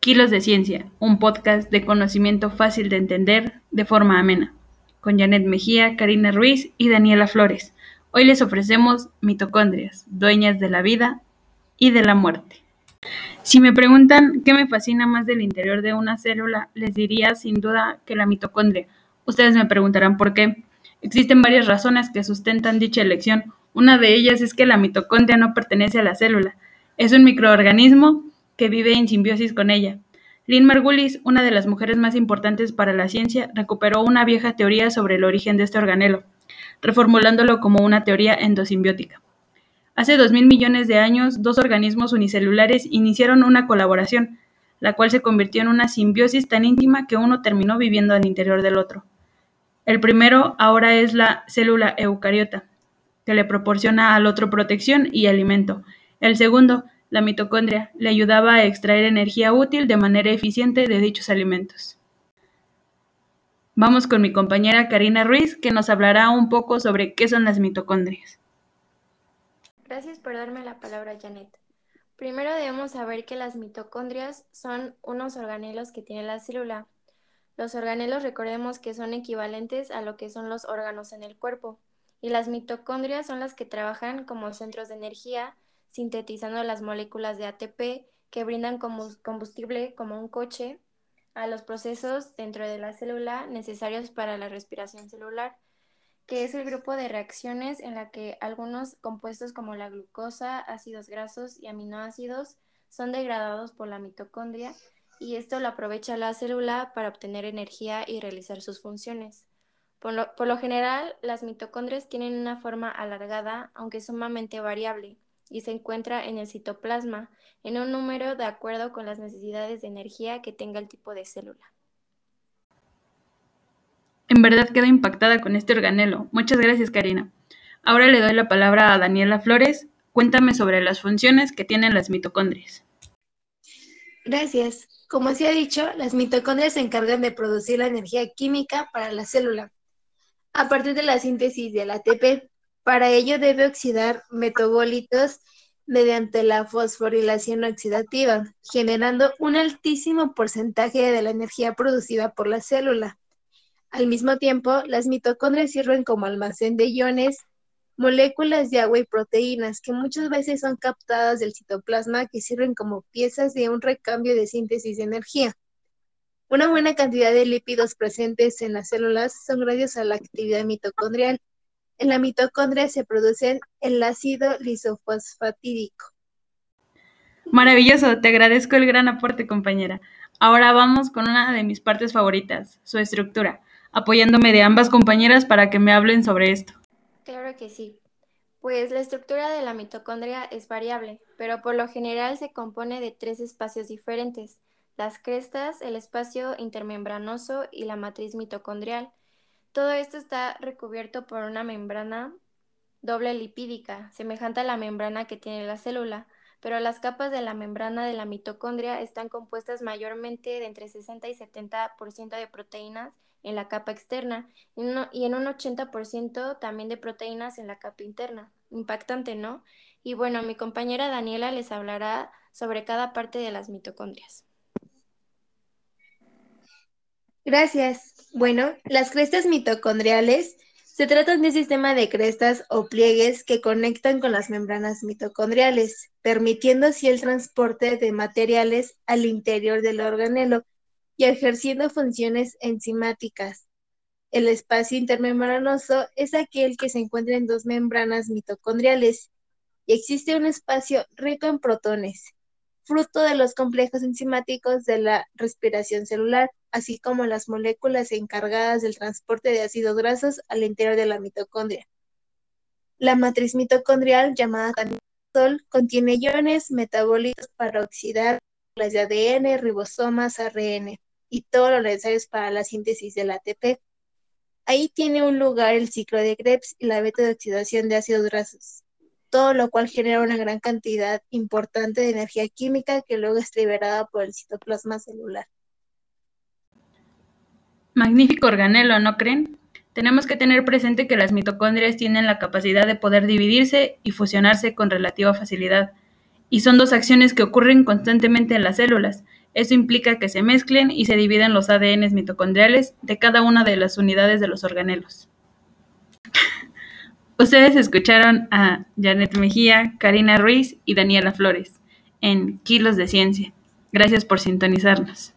Kilos de Ciencia, un podcast de conocimiento fácil de entender de forma amena, con Janet Mejía, Karina Ruiz y Daniela Flores. Hoy les ofrecemos mitocondrias, dueñas de la vida y de la muerte. Si me preguntan qué me fascina más del interior de una célula, les diría sin duda que la mitocondria. Ustedes me preguntarán por qué. Existen varias razones que sustentan dicha elección. Una de ellas es que la mitocondria no pertenece a la célula. Es un microorganismo que vive en simbiosis con ella. Lynn Margulis, una de las mujeres más importantes para la ciencia, recuperó una vieja teoría sobre el origen de este organelo, reformulándolo como una teoría endosimbiótica. Hace dos mil millones de años, dos organismos unicelulares iniciaron una colaboración, la cual se convirtió en una simbiosis tan íntima que uno terminó viviendo al interior del otro. El primero ahora es la célula eucariota, que le proporciona al otro protección y alimento. El segundo, la mitocondria, le ayudaba a extraer energía útil de manera eficiente de dichos alimentos. Vamos con mi compañera Karina Ruiz, que nos hablará un poco sobre qué son las mitocondrias. Gracias por darme la palabra, Janet. Primero debemos saber que las mitocondrias son unos organelos que tiene la célula. Los organelos recordemos que son equivalentes a lo que son los órganos en el cuerpo, y las mitocondrias son las que trabajan como centros de energía, sintetizando las moléculas de ATP que brindan combustible como un coche a los procesos dentro de la célula necesarios para la respiración celular, que es el grupo de reacciones en la que algunos compuestos como la glucosa, ácidos grasos y aminoácidos son degradados por la mitocondria y esto lo aprovecha la célula para obtener energía y realizar sus funciones. Por lo, por lo general, las mitocondrias tienen una forma alargada, aunque sumamente variable y se encuentra en el citoplasma, en un número de acuerdo con las necesidades de energía que tenga el tipo de célula. En verdad quedo impactada con este organelo. Muchas gracias, Karina. Ahora le doy la palabra a Daniela Flores. Cuéntame sobre las funciones que tienen las mitocondrias. Gracias. Como se ha dicho, las mitocondrias se encargan de producir la energía química para la célula a partir de la síntesis del ATP, para ello debe oxidar metabolitos mediante la fosforilación oxidativa, generando un altísimo porcentaje de la energía producida por la célula. Al mismo tiempo, las mitocondrias sirven como almacén de iones, moléculas de agua y proteínas que muchas veces son captadas del citoplasma que sirven como piezas de un recambio de síntesis de energía. Una buena cantidad de lípidos presentes en las células son gracias a la actividad mitocondrial en la mitocondria se produce el ácido lisofosfatídico. Maravilloso, te agradezco el gran aporte, compañera. Ahora vamos con una de mis partes favoritas, su estructura, apoyándome de ambas compañeras para que me hablen sobre esto. Claro que sí. Pues la estructura de la mitocondria es variable, pero por lo general se compone de tres espacios diferentes, las crestas, el espacio intermembranoso y la matriz mitocondrial. Todo esto está recubierto por una membrana doble lipídica, semejante a la membrana que tiene la célula, pero las capas de la membrana de la mitocondria están compuestas mayormente de entre 60 y 70% de proteínas en la capa externa y en un 80% también de proteínas en la capa interna. Impactante, ¿no? Y bueno, mi compañera Daniela les hablará sobre cada parte de las mitocondrias. Gracias. Bueno, las crestas mitocondriales se tratan de un sistema de crestas o pliegues que conectan con las membranas mitocondriales, permitiendo así el transporte de materiales al interior del organelo y ejerciendo funciones enzimáticas. El espacio intermembranoso es aquel que se encuentra en dos membranas mitocondriales y existe un espacio rico en protones, fruto de los complejos enzimáticos de la respiración celular así como las moléculas encargadas del transporte de ácidos grasos al interior de la mitocondria. La matriz mitocondrial, llamada sol, contiene iones metabólicos para oxidar las de ADN, ribosomas, ARN y todo lo necesario para la síntesis del ATP. Ahí tiene un lugar el ciclo de Krebs y la beta de oxidación de ácidos grasos, todo lo cual genera una gran cantidad importante de energía química que luego es liberada por el citoplasma celular. Magnífico organelo, ¿no creen? Tenemos que tener presente que las mitocondrias tienen la capacidad de poder dividirse y fusionarse con relativa facilidad, y son dos acciones que ocurren constantemente en las células. Esto implica que se mezclen y se dividen los ADNs mitocondriales de cada una de las unidades de los organelos. Ustedes escucharon a Janet Mejía, Karina Ruiz y Daniela Flores en Kilos de Ciencia. Gracias por sintonizarnos.